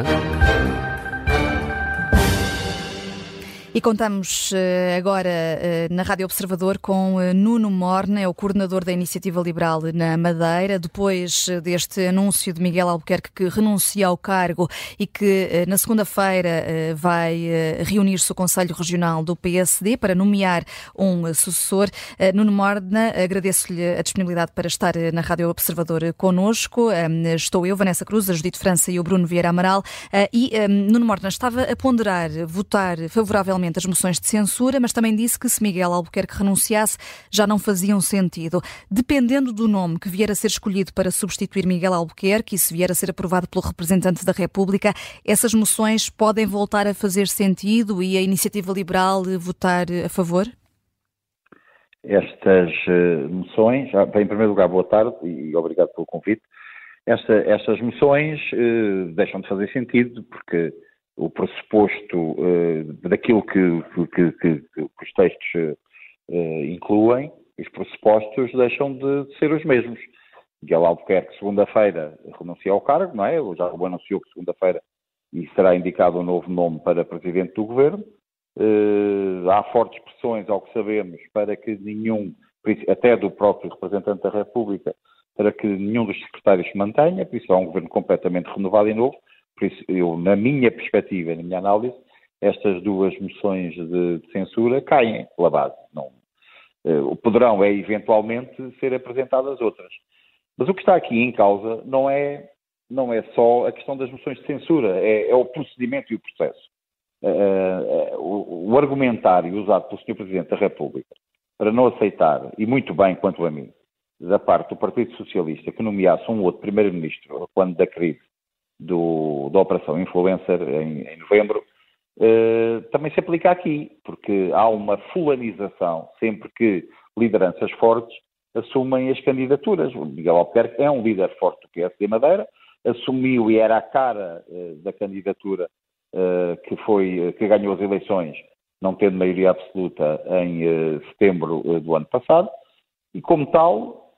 Huh? E contamos eh, agora eh, na Rádio Observador com eh, Nuno Morna, é o coordenador da Iniciativa Liberal na Madeira, depois deste anúncio de Miguel Albuquerque que renuncia ao cargo e que na segunda-feira vai reunir-se o Conselho Regional do PSD para nomear um sucessor. Nuno Morna, agradeço-lhe a disponibilidade para estar na Rádio Observador conosco. Estou eu, Vanessa Cruz, a Judite França e o Bruno Vieira Amaral. E Nuno Morna estava a ponderar votar favoravelmente as moções de censura, mas também disse que se Miguel Albuquerque renunciasse já não faziam sentido. Dependendo do nome que vier a ser escolhido para substituir Miguel Albuquerque e se vier a ser aprovado pelo representante da República, essas moções podem voltar a fazer sentido e a iniciativa liberal votar a favor? Estas uh, moções, já, em primeiro lugar, boa tarde e obrigado pelo convite. Esta, estas moções uh, deixam de fazer sentido porque o pressuposto uh, daquilo que, que, que, que, os textos uh, incluem, os pressupostos deixam de, ser os mesmos. Miguel Albuquerque, segunda-feira, renuncia ao cargo, não é? Já o anunciou que segunda-feira e será indicado um novo nome para presidente do governo. Uh, há fortes pressões, ao que sabemos, para que nenhum, até do próprio representante da República, para que nenhum dos secretários se mantenha, por isso há um governo completamente renovado e novo. Eu, na minha perspectiva, na minha análise, estas duas moções de, de censura caem pela base. Não, uh, poderão é eventualmente ser apresentadas outras. Mas o que está aqui em causa não é, não é só a questão das moções de censura, é, é o procedimento e o processo. Uh, uh, o, o, argumentário usado pelo Sr. Presidente da República para não aceitar, e muito bem quanto a mim, da parte do Partido Socialista que nomeasse um outro Primeiro-Ministro quando da crise do, da Operação Influencer em, em novembro, uh, também se aplica aqui, porque há uma fulanização sempre que lideranças fortes assumem as candidaturas. O Miguel Albuquerque é um líder forte do PSD Madeira, assumiu e era a cara uh, da candidatura uh, que foi que ganhou as eleições, não tendo maioria absoluta em setembro do ano passado, e como tal,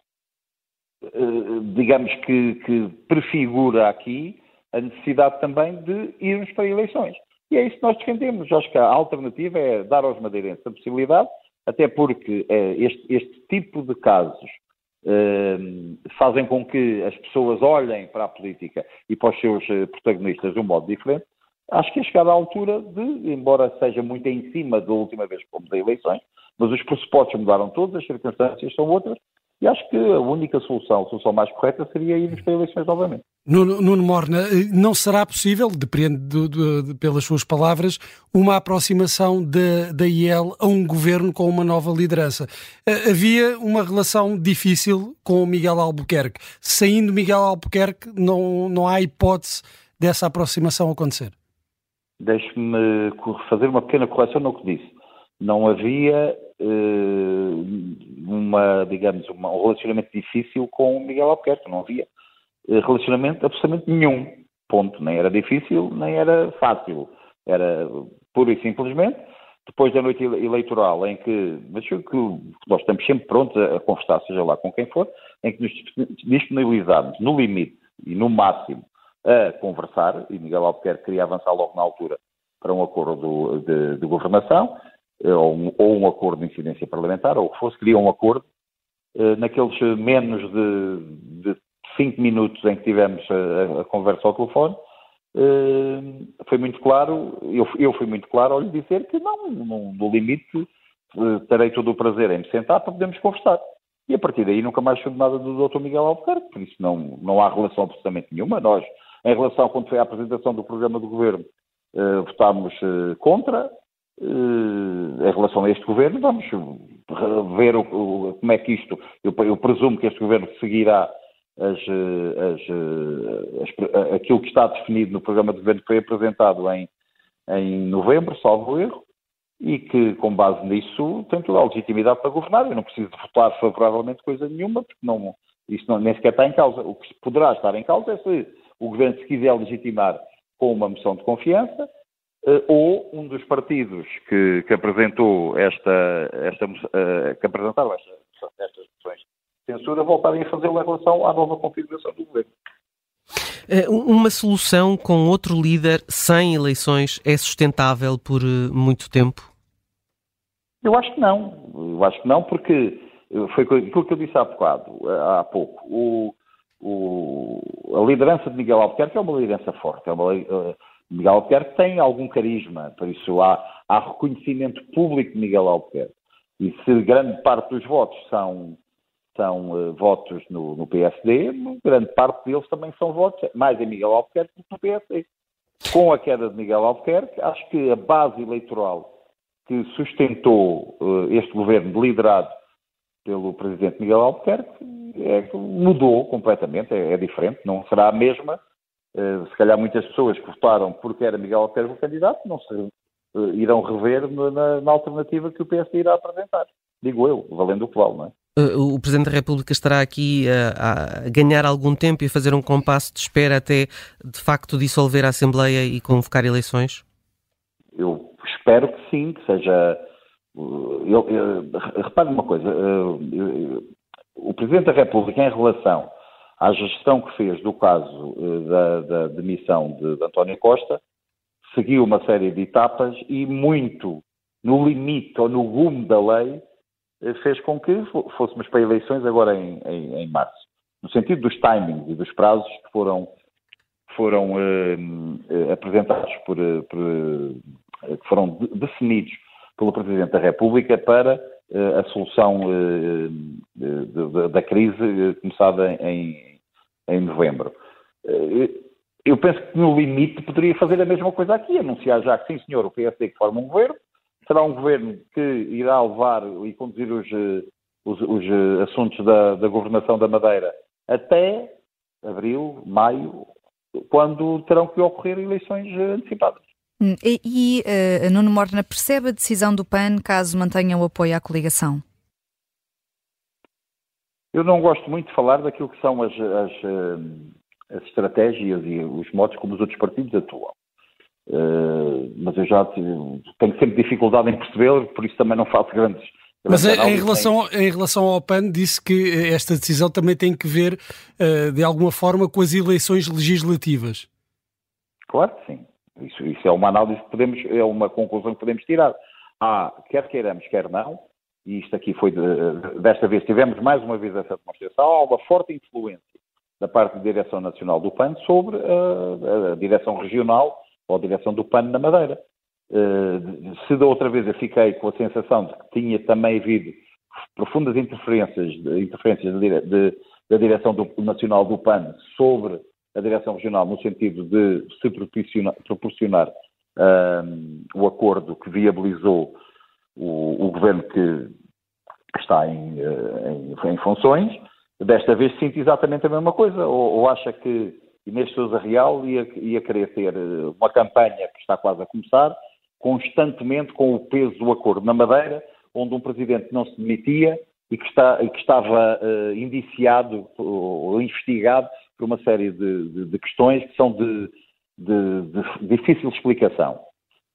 digamos que, que prefigura aqui a necessidade também de irmos para eleições. E é isso que nós defendemos. Acho que a alternativa é dar aos madeirenses a possibilidade, até porque eh, este, este, tipo de casos eh, fazem com que as pessoas olhem para a política e para os seus eh, protagonistas de um modo diferente. Acho que é chegada a altura de, embora seja muito em cima da última vez que fomos a eleições, mas os pressupostos mudaram todos, as circunstâncias são outras, e acho que a única solução, a solução mais correta, seria irmos para eleições novamente. Nuno, Morna, não será possível, depende de, de, pelas suas palavras, uma aproximação da IEL a um governo com uma nova liderança. Havia uma relação difícil com o Miguel Albuquerque. Saindo Miguel Albuquerque, não, não há hipótese dessa aproximação acontecer. Deixe-me fazer uma pequena correção no que disse. Não havia uh, uma, digamos, uma, um relacionamento difícil com o Miguel Albuquerque, não havia relacionamento absolutamente nenhum, ponto, nem era difícil, nem era fácil, era pura e simplesmente, depois da noite eleitoral, em que, mas que nós estamos sempre prontos a, conversar, seja lá com quem for, em que nos disponibilizamos no limite e no máximo a conversar, e Miguel Albuquerque queria avançar logo na altura para um acordo de, de governação, eh, ou um, ou um, acordo de incidência parlamentar, ou o que fosse, queria um acordo, eh, naqueles menos de, de cinco minutos em que tivemos a, a conversa ao telefone, eh, foi muito claro, eu, eu fui muito claro ao lhe dizer que não, no, no limite, terei todo o prazer em me sentar para podermos conversar. E a partir daí nunca mais soube nada do Dr. Miguel Albuquerque, por isso não, não há relação absolutamente nenhuma. Nós, em relação, quando foi a apresentação do programa do Governo, votámos contra, eh, em relação a este governo, vamos ver o, o, como é que isto. Eu, eu, presumo que este governo seguirá as, as, as, aquilo que está definido no programa de governo que foi apresentado em, em novembro, salvo erro, e que, com base nisso, tem toda a legitimidade para governar. Eu não preciso de votar favoravelmente coisa nenhuma, porque não, isso não, nem sequer está em causa. O que poderá estar em causa é se o governo se quiser legitimar com uma moção de confiança eh, ou um dos partidos que, que apresentou esta, esta que apresentaram esta, estas de censura voltarem a fazê-lo em relação à nova configuração do governo. Uma solução com outro líder sem eleições é sustentável por muito tempo? Eu acho que não. Eu acho que não, porque foi aquilo que eu disse há, bocado, há pouco. O, o, a liderança de Miguel Albuquerque é uma liderança forte. É uma, Miguel Albuquerque tem algum carisma, por isso há, há reconhecimento público de Miguel Albuquerque. E se grande parte dos votos são, são uh, votos no, no, PSD, grande parte deles também são votos mais em Miguel Albuquerque do que no PSD. Com a queda de Miguel Albuquerque, acho que a base eleitoral que sustentou uh, este governo liderado pelo presidente Miguel Albuquerque é, mudou completamente, é, é, diferente, não será a mesma. Uh, se calhar muitas pessoas que votaram porque era Miguel Albuquerque o candidato não se irão rever na, na, alternativa que o PSD irá apresentar. Digo eu, valendo o que vale, não é? O Presidente da República estará aqui a, a, ganhar algum tempo e a fazer um compasso de espera até, de facto, dissolver a Assembleia e convocar eleições? Eu espero que sim, que seja eu, eu, repare uma coisa, eu, o Presidente da República, em relação à gestão que fez do caso eh, da, da demissão de, de António Costa, seguiu uma série de etapas e muito no limite ou no gume da lei eh, fez com que fôssemos para eleições agora em, em, em março. No sentido dos timings e dos prazos que foram, foram eh, eh apresentados por, por que foram definidos pelo Presidente da República para uh, a solução de, da crise começada em, em novembro. eu penso que no limite poderia fazer a mesma coisa aqui, anunciar já que sim senhor, o PSD que forma um governo, será um governo que irá levar e conduzir os, os, os assuntos da, da governação da Madeira até abril, maio, quando terão que ocorrer eleições antecipadas. Hum, e, e uh, Nuno Morna percebe a decisão do PAN caso mantenha o apoio à coligação? Eu não gosto muito de falar daquilo que são as, as, eh, as estratégias e os modos como os outros partidos atuam. Uh, mas eu já tenho sempre dificuldade em perceber, por isso também não faço grandes. Mas em relação, em relação ao PAN, disse que esta decisão também tem que ver, uh, de alguma forma, com as eleições legislativas. Claro que sim. Isso, isso é uma análise que podemos, é uma conclusão que podemos tirar. Há, quer queiramos, quer não, e isto aqui foi, de, desta vez tivemos mais uma vez essa demonstração, há uma forte influência da parte da Direção Nacional do PAN sobre a, a Direção Regional ou a Direção do PAN na Madeira. Uh, se da outra vez eu fiquei com a sensação de que tinha também havido profundas interferências, interferências de, da Direção do, Nacional do PAN sobre a Direção Regional no sentido de se proporcionar, proporcionar um, o acordo que viabilizou o, o governo que está em, eh, em, em, funções. Desta vez sinto exatamente a mesma coisa, ou, ou acha que Inês Sousa Real ia, ia querer ter eh, uma campanha que está quase a começar, constantemente com o peso do acordo na Madeira, onde um presidente não se demitia e que, está, e que estava uh, indiciado ou investigado por uma série de, de, de questões que são de, de, difícil explicação.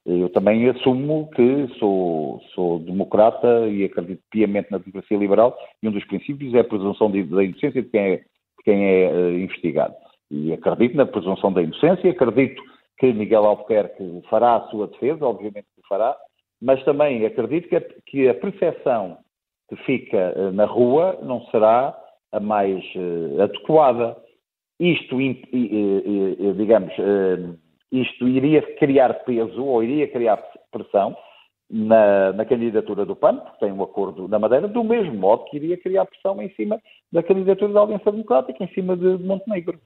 Eu também assumo que sou, sou democrata e acredito piamente na democracia liberal e um dos princípios é a presunção da inocência de quem é, de quem é uh, investigado. E acredito na presunção da inocência, acredito que Miguel Albuquerque fará a sua defesa, obviamente que fará, mas também acredito que a, que a percepção que fica uh, na rua não será a mais uh, adequada. Isto, digamos, eh, isto iria criar peso ou iria criar pressão na, na, candidatura do PAN, porque tem um acordo na Madeira, do mesmo modo que iria criar pressão em cima da candidatura da Aliança Democrática, em cima de Montenegro.